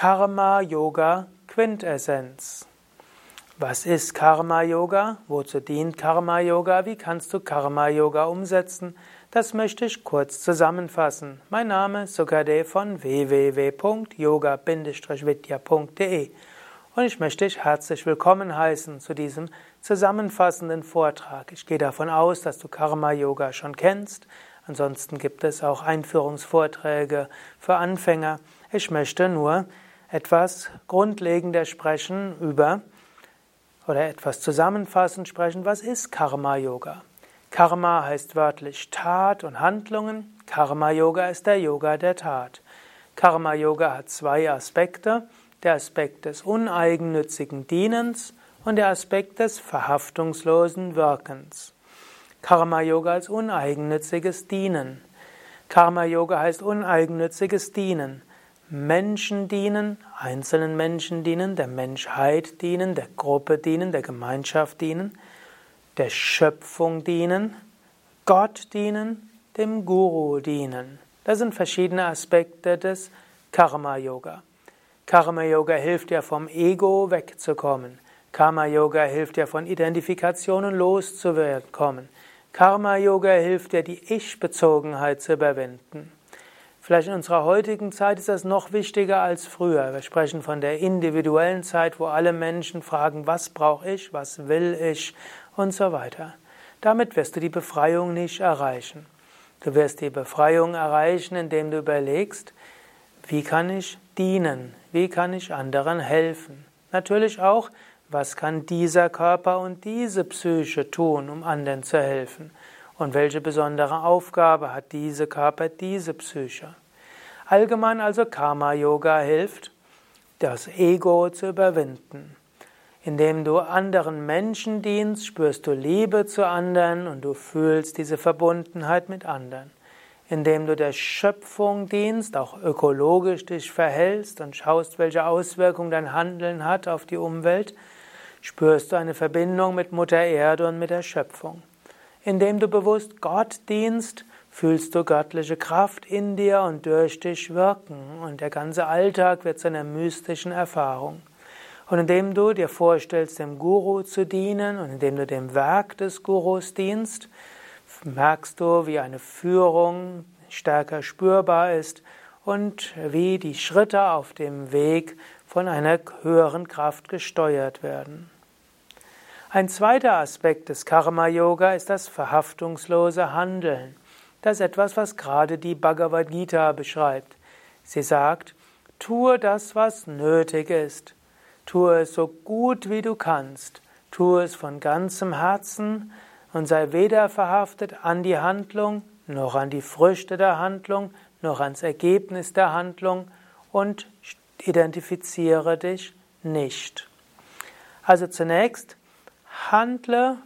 Karma Yoga Quintessenz. Was ist Karma Yoga? Wozu dient Karma Yoga? Wie kannst du Karma Yoga umsetzen? Das möchte ich kurz zusammenfassen. Mein Name ist Sukadev von www.yoga-vidya.de und ich möchte dich herzlich willkommen heißen zu diesem zusammenfassenden Vortrag. Ich gehe davon aus, dass du Karma Yoga schon kennst. Ansonsten gibt es auch Einführungsvorträge für Anfänger. Ich möchte nur etwas grundlegender sprechen über oder etwas zusammenfassend sprechen, was ist Karma Yoga? Karma heißt wörtlich Tat und Handlungen. Karma Yoga ist der Yoga der Tat. Karma Yoga hat zwei Aspekte. Der Aspekt des uneigennützigen Dienens und der Aspekt des verhaftungslosen Wirkens. Karma Yoga als uneigennütziges Dienen. Karma Yoga heißt uneigennütziges Dienen. Menschen dienen, einzelnen Menschen dienen, der Menschheit dienen, der Gruppe dienen, der Gemeinschaft dienen, der Schöpfung dienen, Gott dienen, dem Guru dienen. Das sind verschiedene Aspekte des Karma Yoga. Karma Yoga hilft ja vom Ego wegzukommen. Karma Yoga hilft ja von Identifikationen loszukommen. Karma Yoga hilft ja die Ich-Bezogenheit zu überwinden. Vielleicht in unserer heutigen Zeit ist das noch wichtiger als früher. Wir sprechen von der individuellen Zeit, wo alle Menschen fragen, was brauche ich, was will ich und so weiter. Damit wirst du die Befreiung nicht erreichen. Du wirst die Befreiung erreichen, indem du überlegst, wie kann ich dienen, wie kann ich anderen helfen. Natürlich auch, was kann dieser Körper und diese Psyche tun, um anderen zu helfen. Und welche besondere Aufgabe hat diese Körper, diese Psyche? Allgemein also Karma Yoga hilft, das Ego zu überwinden. Indem du anderen Menschen dienst, spürst du Liebe zu anderen und du fühlst diese Verbundenheit mit anderen. Indem du der Schöpfung dienst, auch ökologisch dich verhältst und schaust, welche Auswirkungen dein Handeln hat auf die Umwelt, spürst du eine Verbindung mit Mutter Erde und mit der Schöpfung. Indem du bewusst Gott dienst, fühlst du göttliche Kraft in dir und durch dich wirken und der ganze Alltag wird zu einer mystischen Erfahrung. Und indem du dir vorstellst, dem Guru zu dienen und indem du dem Werk des Gurus dienst, merkst du, wie eine Führung stärker spürbar ist und wie die Schritte auf dem Weg von einer höheren Kraft gesteuert werden. Ein zweiter Aspekt des Karma-Yoga ist das verhaftungslose Handeln. Das ist etwas, was gerade die Bhagavad Gita beschreibt. Sie sagt, tue das, was nötig ist. Tue es so gut wie du kannst. Tue es von ganzem Herzen und sei weder verhaftet an die Handlung, noch an die Früchte der Handlung, noch ans Ergebnis der Handlung und identifiziere dich nicht. Also zunächst Handle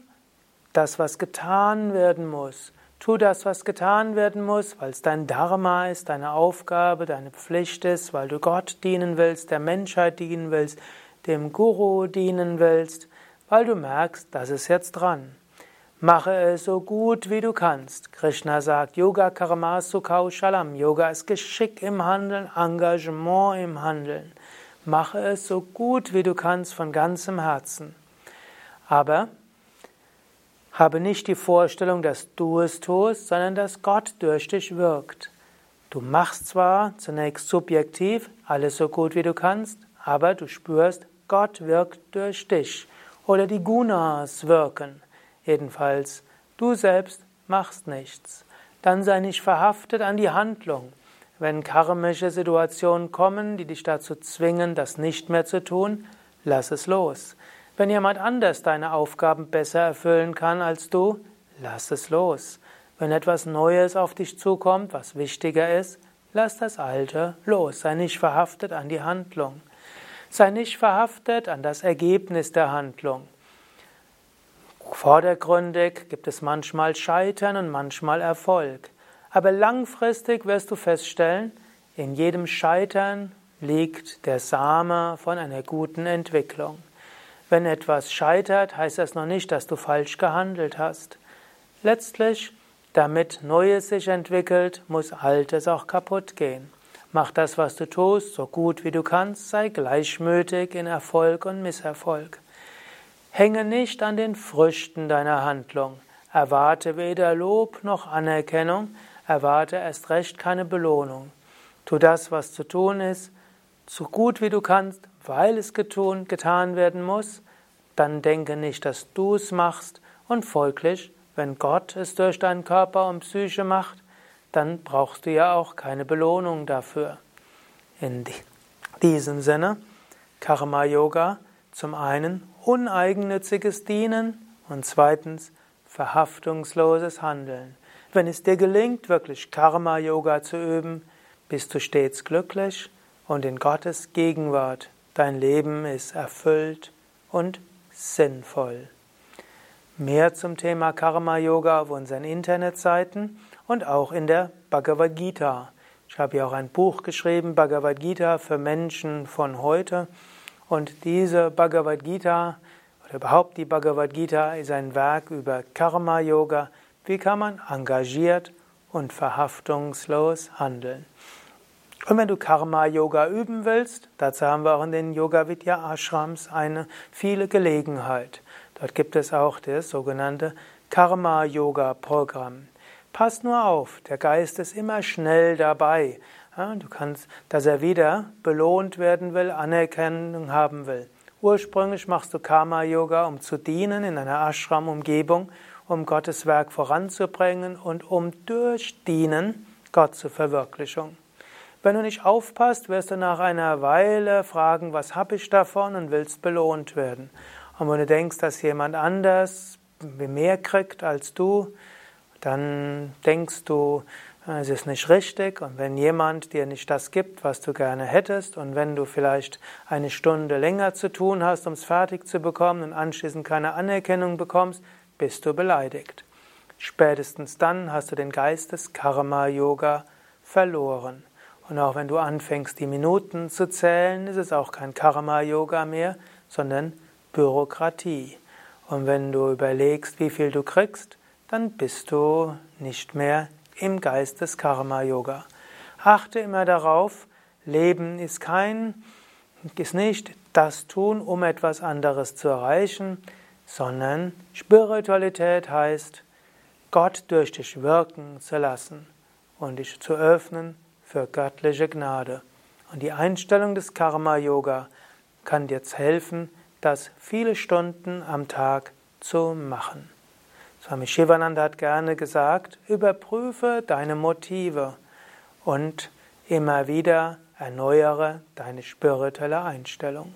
das, was getan werden muss. Tu das, was getan werden muss, weil es dein Dharma ist, deine Aufgabe, deine Pflicht ist, weil du Gott dienen willst, der Menschheit dienen willst, dem Guru dienen willst, weil du merkst, das ist jetzt dran. Mache es so gut wie du kannst. Krishna sagt, Yoga Karmasu Kaushalam. Yoga ist Geschick im Handeln, Engagement im Handeln. Mache es so gut wie du kannst von ganzem Herzen. Aber habe nicht die Vorstellung, dass du es tust, sondern dass Gott durch dich wirkt. Du machst zwar zunächst subjektiv alles so gut wie du kannst, aber du spürst, Gott wirkt durch dich. Oder die Gunas wirken. Jedenfalls, du selbst machst nichts. Dann sei nicht verhaftet an die Handlung. Wenn karmische Situationen kommen, die dich dazu zwingen, das nicht mehr zu tun, lass es los. Wenn jemand anders deine Aufgaben besser erfüllen kann als du, lass es los. Wenn etwas Neues auf dich zukommt, was wichtiger ist, lass das Alte los. Sei nicht verhaftet an die Handlung. Sei nicht verhaftet an das Ergebnis der Handlung. Vordergründig gibt es manchmal Scheitern und manchmal Erfolg. Aber langfristig wirst du feststellen, in jedem Scheitern liegt der Same von einer guten Entwicklung. Wenn etwas scheitert, heißt das noch nicht, dass du falsch gehandelt hast. Letztlich, damit Neues sich entwickelt, muss Altes auch kaputt gehen. Mach das, was du tust, so gut wie du kannst, sei gleichmütig in Erfolg und Misserfolg. Hänge nicht an den Früchten deiner Handlung. Erwarte weder Lob noch Anerkennung, erwarte erst recht keine Belohnung. Tu das, was zu tun ist, so gut wie du kannst, weil es getun, getan werden muss. Dann denke nicht, dass du es machst und folglich, wenn Gott es durch deinen Körper und Psyche macht, dann brauchst du ja auch keine Belohnung dafür. In diesem Sinne, Karma Yoga, zum einen uneigennütziges Dienen und zweitens verhaftungsloses Handeln. Wenn es dir gelingt, wirklich Karma Yoga zu üben, bist du stets glücklich und in Gottes Gegenwart. Dein Leben ist erfüllt und sinnvoll. Mehr zum Thema Karma Yoga auf unseren Internetseiten und auch in der Bhagavad Gita. Ich habe ja auch ein Buch geschrieben, Bhagavad Gita für Menschen von heute. Und diese Bhagavad Gita oder überhaupt die Bhagavad Gita ist ein Werk über Karma Yoga. Wie kann man engagiert und verhaftungslos handeln? Und wenn du Karma Yoga üben willst, dazu haben wir auch in den Yoga Vidya Ashrams eine viele Gelegenheit. Dort gibt es auch das sogenannte Karma Yoga Programm. Pass nur auf, der Geist ist immer schnell dabei. Du kannst, dass er wieder belohnt werden will, Anerkennung haben will. Ursprünglich machst du Karma Yoga, um zu dienen in einer Ashram-Umgebung, um Gottes Werk voranzubringen und um durch Dienen Gott zur Verwirklichung. Wenn du nicht aufpasst, wirst du nach einer Weile fragen, was habe ich davon und willst belohnt werden. Und wenn du denkst, dass jemand anders mehr kriegt als du, dann denkst du, es ist nicht richtig und wenn jemand dir nicht das gibt, was du gerne hättest und wenn du vielleicht eine Stunde länger zu tun hast, um es fertig zu bekommen und anschließend keine Anerkennung bekommst, bist du beleidigt. Spätestens dann hast du den Geist des Karma-Yoga verloren. Und auch wenn du anfängst, die Minuten zu zählen, ist es auch kein Karma-Yoga mehr, sondern Bürokratie. Und wenn du überlegst, wie viel du kriegst, dann bist du nicht mehr im Geist des Karma-Yoga. Achte immer darauf, Leben ist kein, ist nicht das Tun, um etwas anderes zu erreichen, sondern Spiritualität heißt, Gott durch dich wirken zu lassen und dich zu öffnen für göttliche Gnade. Und die Einstellung des Karma-Yoga kann dir jetzt helfen, das viele Stunden am Tag zu machen. Swami Shivananda hat gerne gesagt, überprüfe deine Motive und immer wieder erneuere deine spirituelle Einstellung.